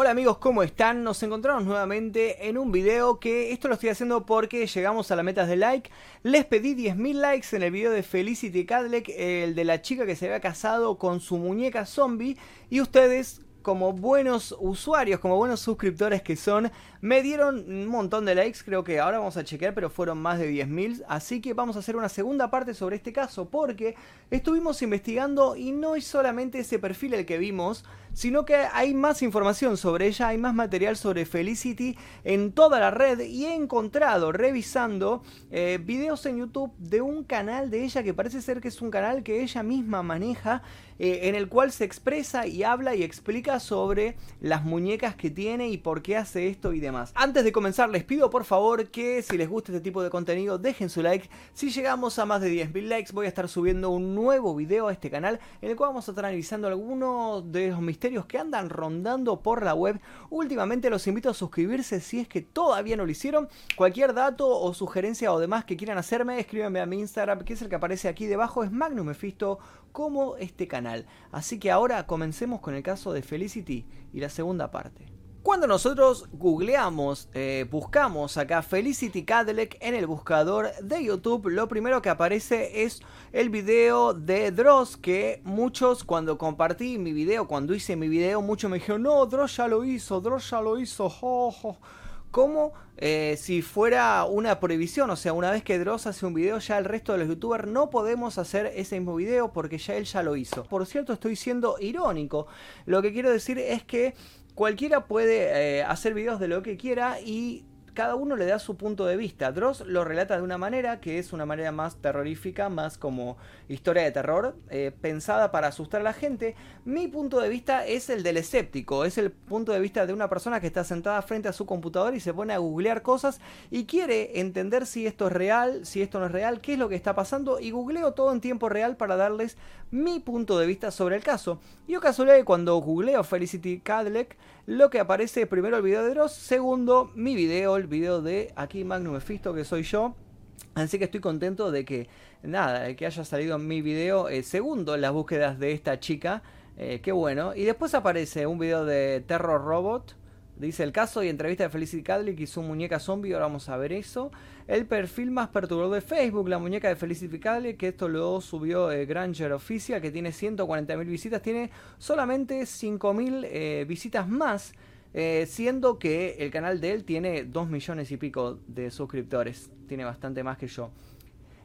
Hola amigos, ¿cómo están? Nos encontramos nuevamente en un video que esto lo estoy haciendo porque llegamos a la meta de like. Les pedí 10.000 likes en el video de Felicity Cadleck, el de la chica que se había casado con su muñeca zombie. Y ustedes como buenos usuarios, como buenos suscriptores que son, me dieron un montón de likes, creo que ahora vamos a chequear, pero fueron más de 10.000, así que vamos a hacer una segunda parte sobre este caso, porque estuvimos investigando y no es solamente ese perfil el que vimos, sino que hay más información sobre ella, hay más material sobre Felicity en toda la red y he encontrado, revisando, eh, videos en YouTube de un canal de ella que parece ser que es un canal que ella misma maneja, eh, en el cual se expresa y habla y explica sobre las muñecas que tiene y por qué hace esto y demás. Antes de comenzar les pido por favor que si les gusta este tipo de contenido dejen su like. Si llegamos a más de 10.000 likes voy a estar subiendo un nuevo video a este canal en el cual vamos a estar analizando algunos de los misterios que andan rondando por la web. Últimamente los invito a suscribirse si es que todavía no lo hicieron. Cualquier dato o sugerencia o demás que quieran hacerme, escríbanme a mi Instagram, que es el que aparece aquí debajo, es Magnum como este canal. Así que ahora comencemos con el caso de Felicity y la segunda parte. Cuando nosotros googleamos, eh, buscamos acá Felicity Cadillac en el buscador de YouTube, lo primero que aparece es el video de Dross, que muchos cuando compartí mi video, cuando hice mi video, muchos me dijeron, no, Dross ya lo hizo, Dross ya lo hizo, Como eh, si fuera una prohibición, o sea, una vez que Dross hace un video, ya el resto de los youtubers no podemos hacer ese mismo video porque ya él ya lo hizo. Por cierto, estoy siendo irónico. Lo que quiero decir es que cualquiera puede eh, hacer videos de lo que quiera y cada uno le da su punto de vista. Dross lo relata de una manera que es una manera más terrorífica, más como historia de terror, eh, pensada para asustar a la gente. Mi punto de vista es el del escéptico, es el punto de vista de una persona que está sentada frente a su computador y se pone a googlear cosas y quiere entender si esto es real, si esto no es real, qué es lo que está pasando y googleo todo en tiempo real para darles mi punto de vista sobre el caso. Y casualidad que cuando googleo Felicity Cadleck, lo que aparece primero el video de Dross, segundo mi video, el video de aquí Magnum Mephisto, que soy yo. Así que estoy contento de que, nada, que haya salido mi video eh, segundo en las búsquedas de esta chica. Eh, qué bueno. Y después aparece un video de Terror Robot. Dice el caso y entrevista de Felicity Cadlick y su muñeca zombie. Ahora vamos a ver eso. El perfil más perturbador de Facebook, la muñeca de Felicity Cadlick, que esto lo subió eh, Granger Official, que tiene 140.000 visitas. Tiene solamente 5.000 visitas más eh, siendo que el canal de él tiene 2 millones y pico de suscriptores. Tiene bastante más que yo.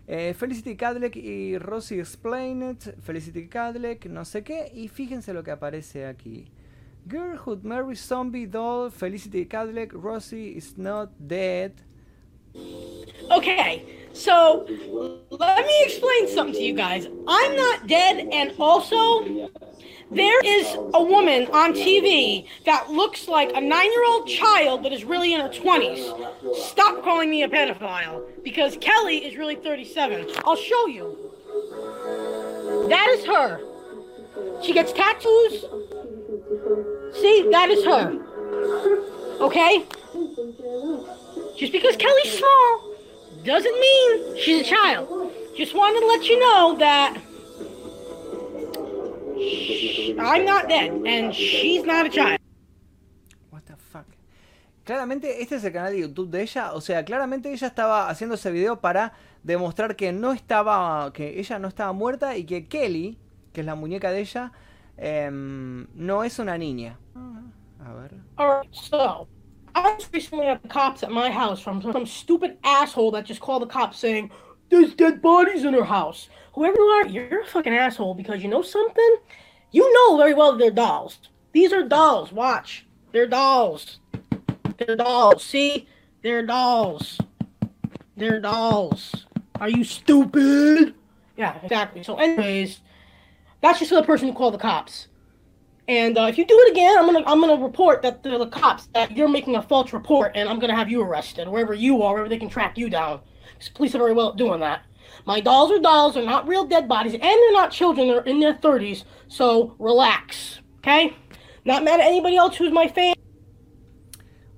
Eh, Felicity Cadleck y Rosie Explained. Felicity Cadleck, no sé qué. Y fíjense lo que aparece aquí. Girlhood Mary Zombie Doll. Felicity Cadleck. Rosie is not dead. Okay, so let me explain something to you guys. I'm not dead, and also There is a woman on TV that looks like a nine year old child but is really in her 20s. Stop calling me a pedophile because Kelly is really 37. I'll show you. That is her. She gets tattoos. See, that is her. Okay? Just because Kelly's small doesn't mean she's a child. Just wanted to let you know that I'm not dead, and she's not a child. What the fuck. Claramente este es el canal de YouTube de ella, o sea, claramente ella estaba haciendo ese video para demostrar que no estaba, que ella no estaba muerta y que Kelly, que es la muñeca de ella, um, no es una niña. A ver. Alright, so I was recently at the cops at my house from some stupid asshole that just called the cops saying there's dead bodies in her house. Whoever you are, you're a fucking asshole because you know something? You know very well they're dolls. These are dolls. Watch. They're dolls. They're dolls. See? They're dolls. They're dolls. Are you stupid? Yeah, exactly. So, anyways, that's just for the person who called the cops. And uh, if you do it again, I'm gonna I'm gonna report that the, the cops that you're making a false report, and I'm gonna have you arrested wherever you are, wherever they can track you down. Because police are very well at doing that. My dolls are dolls, they're not real dead bodies, and they're not children, they're in their 30s, so relax, okay? Not mad at anybody else who's my fan.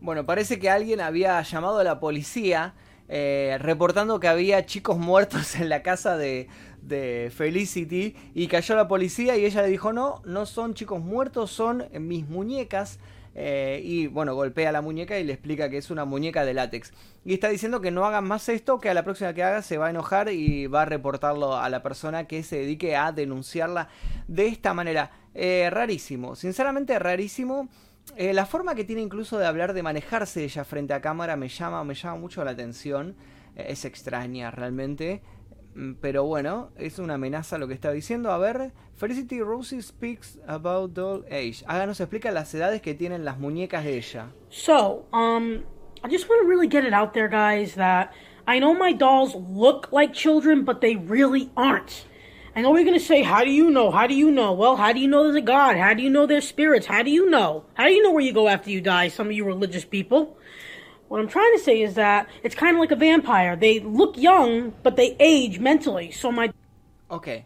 Bueno, parece que alguien había llamado a la policía eh, reportando que había chicos muertos en la casa de, de Felicity y cayó la policía y ella le dijo no, no son chicos muertos, son mis muñecas eh, y bueno, golpea la muñeca y le explica que es una muñeca de látex. Y está diciendo que no hagan más esto, que a la próxima que haga se va a enojar y va a reportarlo a la persona que se dedique a denunciarla de esta manera. Eh, rarísimo, sinceramente rarísimo. Eh, la forma que tiene incluso de hablar, de manejarse ella frente a cámara me llama, me llama mucho la atención. es extraña realmente. Mm, pero bueno, es una amenaza lo que está diciendo. A ver, Felicity Rosie speaks about doll age. Haga nos explica las edades que tienen las muñecas de ella. So, um, I just want to really get it out there, guys, that I know my dolls look like children, but they really aren't. Know you're going to say, How do you know? How do you know? Well, how do you know there's a God? How do you know there's spirits? How do you know? How do you know where you go after you die? Some of you religious people. What I'm trying to say is that it's kind of like a vampire. They look young, but they age mentally. So my. Ok.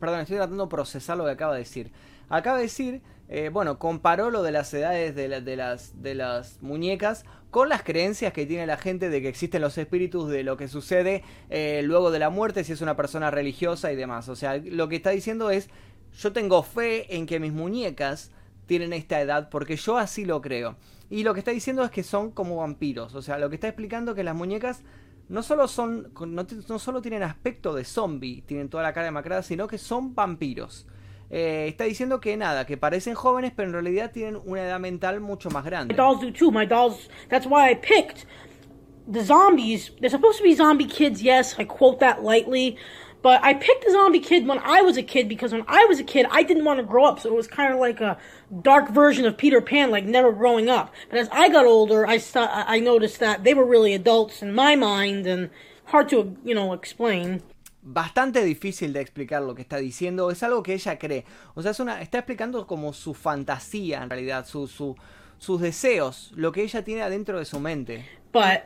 Perdón, estoy tratando de procesar lo que acaba de decir. Acaba de decir, eh, bueno, comparó lo de las edades de, de, las, de las muñecas con las creencias que tiene la gente de que existen los espíritus, de lo que sucede eh, luego de la muerte, si es una persona religiosa y demás. O sea, lo que está diciendo es, yo tengo fe en que mis muñecas tienen esta edad porque yo así lo creo. Y lo que está diciendo es que son como vampiros. O sea, lo que está explicando es que las muñecas no solo son. No, solo tienen aspecto de zombie, tienen toda la cara demacrada, sino que son vampiros. Eh, está diciendo que nada, que parecen jóvenes, pero en realidad tienen una edad mental mucho más grande. My dolls do too. My dolls. That's why I picked the zombies. They're supposed to be zombie kids. Yes, I quote that lightly. But I picked a zombie kid when I was a kid because when I was a kid, I didn't want to grow up. So it was kind of like a dark version of Peter Pan, like never growing up. But as I got older, I st- I noticed that they were really adults in my mind and hard to, you know, explain. Bastante difícil de explicar lo que está diciendo, es algo que ella cree. O sea, es una, está explicando como su fantasía en realidad, su, su, sus deseos, lo que ella tiene adentro de su mente. But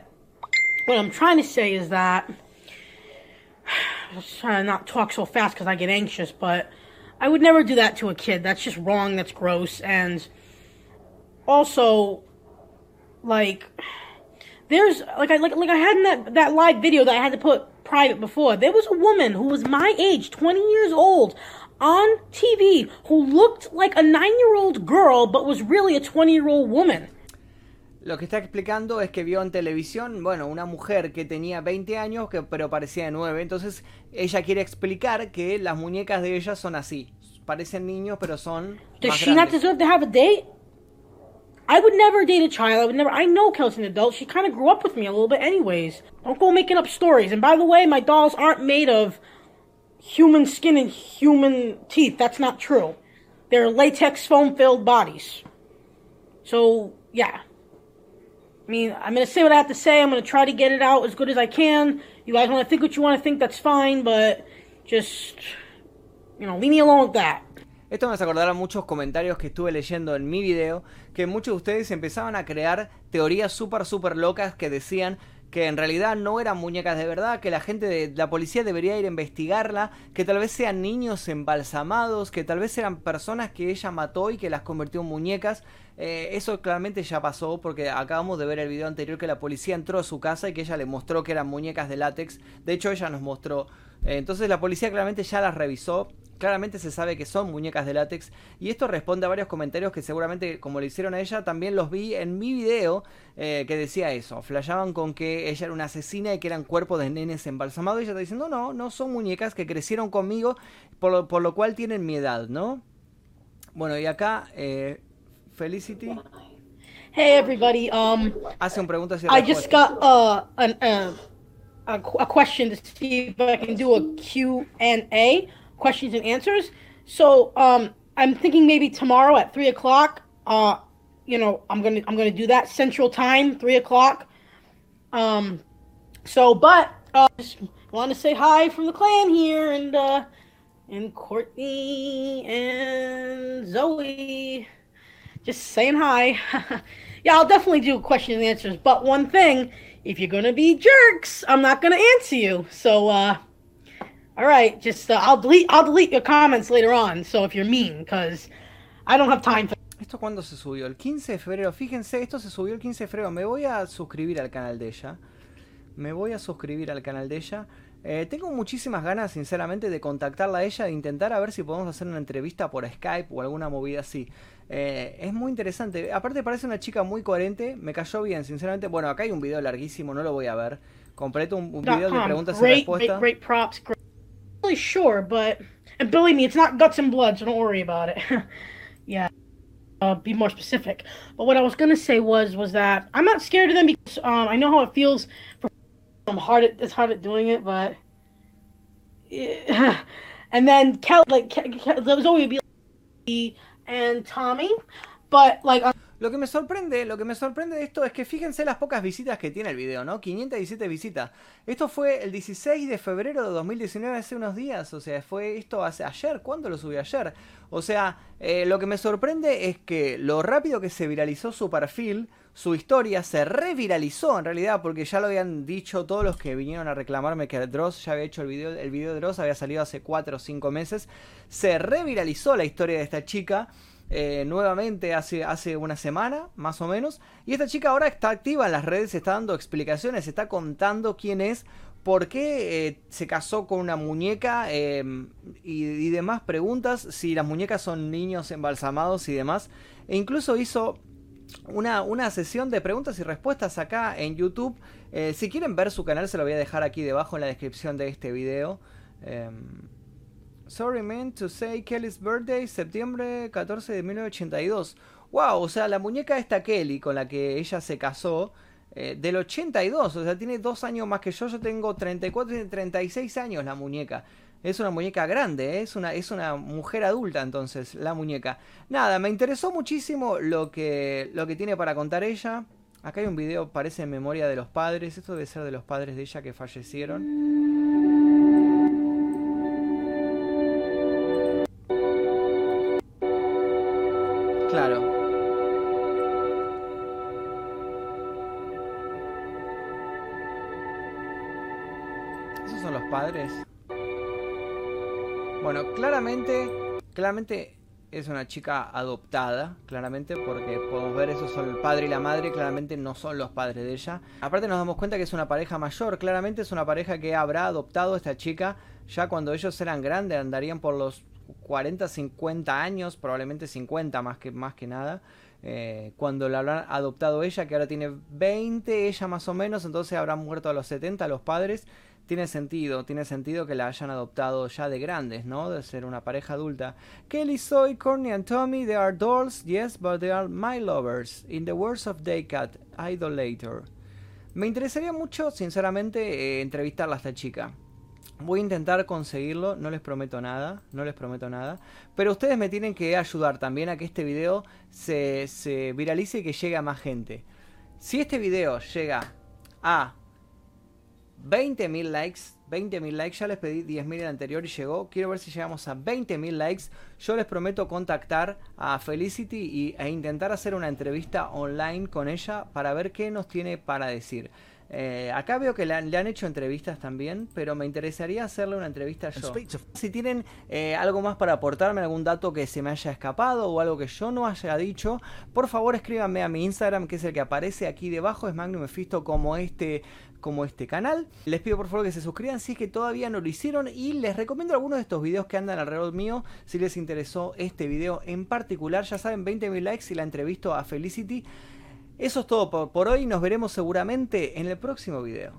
what I'm trying to say is that I'm trying not talk so fast because I get anxious, but I would never do that to a kid. That's just wrong. That's gross. And also, like, there's like I like like I had in that that live video that I had to put private before. There was a woman who was my age, 20 years old, on TV who looked like a nine year old girl but was really a 20 year old woman. Lo que está explicando es que vio en televisión, bueno, una mujer que tenía 20 años, que, pero parecía de 9. Entonces, ella quiere explicar que las muñecas de ella son así. Parecen niños, pero son. Does más she grandes. not deserve to have a date? I would never date a child. I would never. I know Kelsey's an adult. She kind of grew up with me a little bit, anyways. Don't go making up stories. And by the way, my dolls aren't made of human skin and human teeth. That's not true. They're latex foam filled bodies. So, yeah. I mean, I'm going to say what I have to say. I'm going to try to get it out as good as I can. You guys want to think what you want to think, that's fine, but just, you know, leave me alone with that. Esto me hace acordar a muchos comentarios que estuve leyendo en mi video, que muchos de ustedes empezaban a crear teorías súper, súper locas que decían que en realidad no eran muñecas de verdad, que la gente de la policía debería ir a investigarla, que tal vez sean niños embalsamados, que tal vez eran personas que ella mató y que las convirtió en muñecas. Eh, eso claramente ya pasó porque acabamos de ver el video anterior que la policía entró a su casa y que ella le mostró que eran muñecas de látex. De hecho, ella nos mostró. Eh, entonces la policía claramente ya las revisó. Claramente se sabe que son muñecas de látex. Y esto responde a varios comentarios que seguramente, como le hicieron a ella, también los vi en mi video eh, que decía eso. Flashaban con que ella era una asesina y que eran cuerpos de nenes embalsamados. Y ella está diciendo, no, no son muñecas que crecieron conmigo, por lo, por lo cual tienen mi edad, ¿no? Bueno, y acá, eh, Felicity Hey, everybody. Um, hace un pregunta y I just got uh, an, uh, a, a question to see if I can do a Q&A, questions and answers. So um, I'm thinking maybe tomorrow at three o'clock. Uh, you know, I'm gonna I'm gonna do that Central Time, three o'clock. Um, so, but uh, just want to say hi from the clan here, and uh, and Courtney and Zoe. Just saying hi. yeah, I'll definitely do questions and answers. But one thing, if you're gonna be jerks, I'm not gonna answer you. So, uh, all right, just uh, I'll delete I'll delete your comments later on. So if you're mean, because I don't have time for. ¿Esto cuándo se subió? El 15 de febrero. Fíjense, esto se subió el 15 de febrero. Me voy a suscribir al canal de ella. Me voy a suscribir al canal de ella. Eh, tengo muchísimas ganas, sinceramente, de contactarla a ella, de intentar a ver si podemos hacer una entrevista por Skype o alguna movida así. Eh, es muy interesante. Aparte parece una chica muy coherente. Me cayó bien, sinceramente. Bueno, acá hay un video larguísimo, no lo voy a ver. Completo un, un video de preguntas y respuestas. Great, great props. Really sure, but and believe me, it's not guts and blood, so don't worry about it. yeah. Uh, be more specific. But what I was gonna say was was that I'm not scared of them because um, I know how it feels. For, I'm hard at it's hard at doing it, but yeah. and then Kel like Kel, there was always be like, and Tommy, but like. Lo que me sorprende, lo que me sorprende de esto es que fíjense las pocas visitas que tiene el video, ¿no? 517 visitas. Esto fue el 16 de febrero de 2019, hace unos días. O sea, fue esto hace ayer. ¿Cuándo lo subí ayer? O sea, eh, lo que me sorprende es que lo rápido que se viralizó su perfil, su historia, se reviralizó en realidad, porque ya lo habían dicho todos los que vinieron a reclamarme que Dross ya había hecho el video. El video de Dross había salido hace 4 o 5 meses. Se reviralizó la historia de esta chica. Eh, nuevamente hace, hace una semana, más o menos. Y esta chica ahora está activa en las redes, está dando explicaciones, está contando quién es, por qué eh, se casó con una muñeca em, y, demás preguntas, si las muñecas son niños embalsamados y demás. E incluso hizo una, una, sesión de preguntas y respuestas acá en YouTube. Eh, si quieren ver su canal se lo voy a dejar aquí debajo en la descripción de este video. Sorry Man to Say Kelly's Birthday, septiembre 14 de 1982. Wow, o sea, la muñeca esta Kelly con la que ella se casó, eh, del 82, o sea, tiene dos años más que yo, yo tengo 34 y 36 años la muñeca. Es una muñeca grande, ¿eh? es, una, es una mujer adulta entonces, la muñeca. Nada, me interesó muchísimo lo que, lo que tiene para contar ella. Acá hay un video, parece en memoria de los padres, esto debe ser de los padres de ella que fallecieron. Padres? Bueno, claramente, claramente es una chica adoptada, claramente, porque podemos ver esos son el padre y la madre, claramente no son los padres de ella. Aparte nos damos cuenta que es una pareja mayor, claramente es una pareja que habrá adoptado a esta chica ya cuando ellos eran grandes, andarían por los 40, 50 años, probablemente 50 más que, más que nada, eh, cuando la habrán adoptado ella, que ahora tiene 20, ella más o menos, entonces habrán muerto a los 70 los padres. Tiene sentido, tiene sentido que la hayan adoptado ya de grandes, ¿no? De ser una pareja adulta. Kelly, Zoe, Courtney and Tommy, they are dolls, yes, but they are my lovers. In the words of Daycat, idolator. Me interesaría mucho, sinceramente, eh, entrevistarla a esta chica. Voy a intentar conseguirlo, no les prometo nada, no les prometo nada. Pero ustedes me tienen que ayudar también a que este video se, se viralice y que llegue a más gente. Si este video llega a 20.000 likes, 20.000 likes, ya les pedí 10.000 el anterior y llegó. Quiero ver si llegamos a 20.000 likes. Yo les prometo contactar a Felicity y, e intentar hacer una entrevista online con ella para ver qué nos tiene para decir. Eh, acá veo que le han, hecho entrevistas también, pero me interesaría hacerle una entrevista yo. Si tienen eh, algo más para aportarme, algún dato que se me haya escapado o algo que yo no haya dicho, por favor escríbanme a mi Instagram, que es el que aparece aquí debajo, es Magnum Mephisto como este como este canal. Les pido por favor que se suscriban si es que todavía no lo hicieron y les recomiendo algunos de estos videos que andan alrededor mío si les interesó este video en particular. Ya saben, 20.000 likes y la entrevisto a Felicity. Eso es todo por, hoy, nos veremos seguramente en el próximo video.